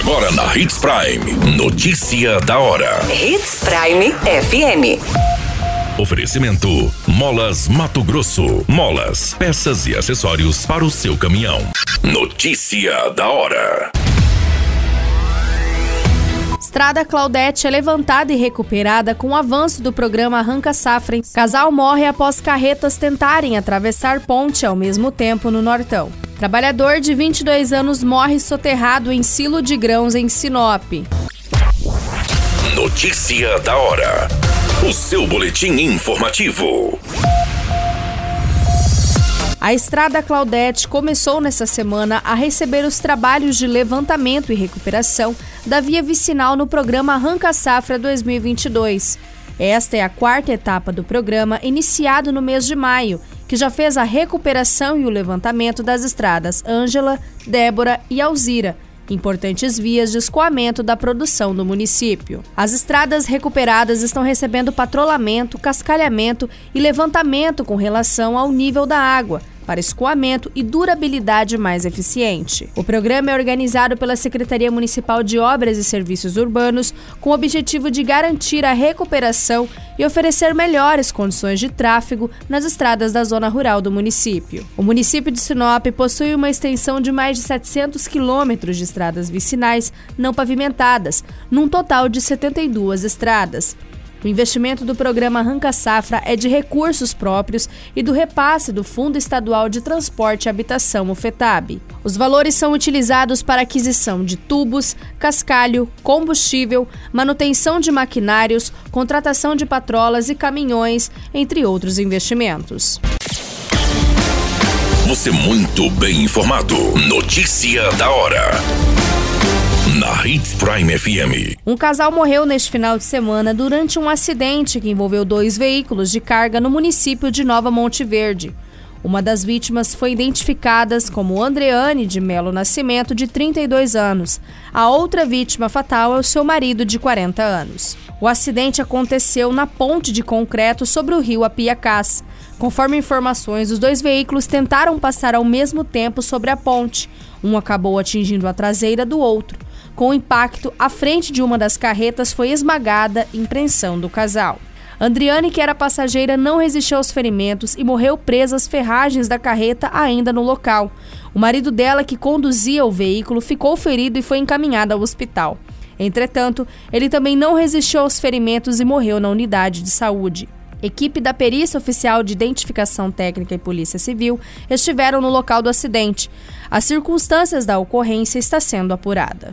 Agora na Hits Prime. Notícia da hora. Hits Prime FM. Oferecimento: Molas Mato Grosso. Molas, peças e acessórios para o seu caminhão. Notícia da hora. Estrada Claudete é levantada e recuperada com o avanço do programa Arranca Safra. Casal morre após carretas tentarem atravessar ponte ao mesmo tempo no Nortão. Trabalhador de 22 anos morre soterrado em silo de grãos em Sinop. Notícia da hora. O seu boletim informativo. A Estrada Claudete começou nessa semana a receber os trabalhos de levantamento e recuperação da via vicinal no programa Arranca Safra 2022. Esta é a quarta etapa do programa, iniciado no mês de maio, que já fez a recuperação e o levantamento das estradas Ângela, Débora e Alzira, importantes vias de escoamento da produção do município. As estradas recuperadas estão recebendo patrulhamento, cascalhamento e levantamento com relação ao nível da água, para escoamento e durabilidade mais eficiente. O programa é organizado pela Secretaria Municipal de Obras e Serviços Urbanos com o objetivo de garantir a recuperação e oferecer melhores condições de tráfego nas estradas da zona rural do município. O município de Sinop possui uma extensão de mais de 700 quilômetros de estradas vicinais não pavimentadas, num total de 72 estradas. O investimento do programa Arranca Safra é de recursos próprios e do repasse do Fundo Estadual de Transporte e Habitação, o FETAB. Os valores são utilizados para aquisição de tubos, cascalho, combustível, manutenção de maquinários, contratação de patrolas e caminhões, entre outros investimentos. Você muito bem informado. Notícia da hora na Hits Prime FM. Um casal morreu neste final de semana durante um acidente que envolveu dois veículos de carga no município de Nova Monte Verde. Uma das vítimas foi identificada como Andreane de Melo Nascimento, de 32 anos. A outra vítima fatal é o seu marido, de 40 anos. O acidente aconteceu na ponte de concreto sobre o rio Apiacás. Conforme informações, os dois veículos tentaram passar ao mesmo tempo sobre a ponte. Um acabou atingindo a traseira do outro. Com o impacto, a frente de uma das carretas foi esmagada, impressão do casal. Andriane, que era passageira, não resistiu aos ferimentos e morreu presa às ferragens da carreta ainda no local. O marido dela, que conduzia o veículo, ficou ferido e foi encaminhado ao hospital. Entretanto, ele também não resistiu aos ferimentos e morreu na unidade de saúde. Equipe da Perícia Oficial de Identificação Técnica e Polícia Civil estiveram no local do acidente. As circunstâncias da ocorrência está sendo apurada.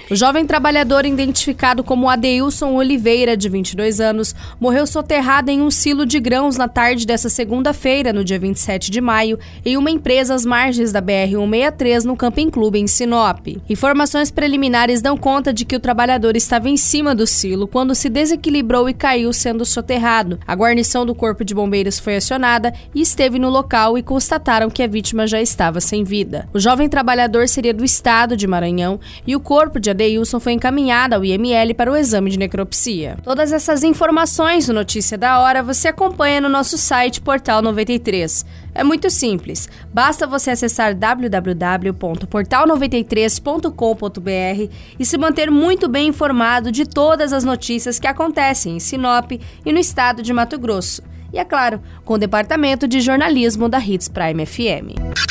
O jovem trabalhador identificado como Adeilson Oliveira, de 22 anos, morreu soterrado em um silo de grãos na tarde dessa segunda-feira, no dia 27 de maio, em uma empresa às margens da BR-163, no Camping Clube, em Sinop. Informações preliminares dão conta de que o trabalhador estava em cima do silo quando se desequilibrou e caiu, sendo soterrado. A guarnição do Corpo de Bombeiros foi acionada e esteve no local e constataram que a vítima já estava sem vida. O jovem trabalhador seria do estado de Maranhão e o corpo de Adeilson foi encaminhado ao IML para o exame de necropsia. Todas essas informações do Notícia da Hora você acompanha no nosso site Portal 93. É muito simples, basta você acessar www.portal93.com.br e se manter muito bem informado de todas as notícias que acontecem em Sinop e no estado de Mato Grosso. E é claro, com o departamento de jornalismo da Hits Prime FM.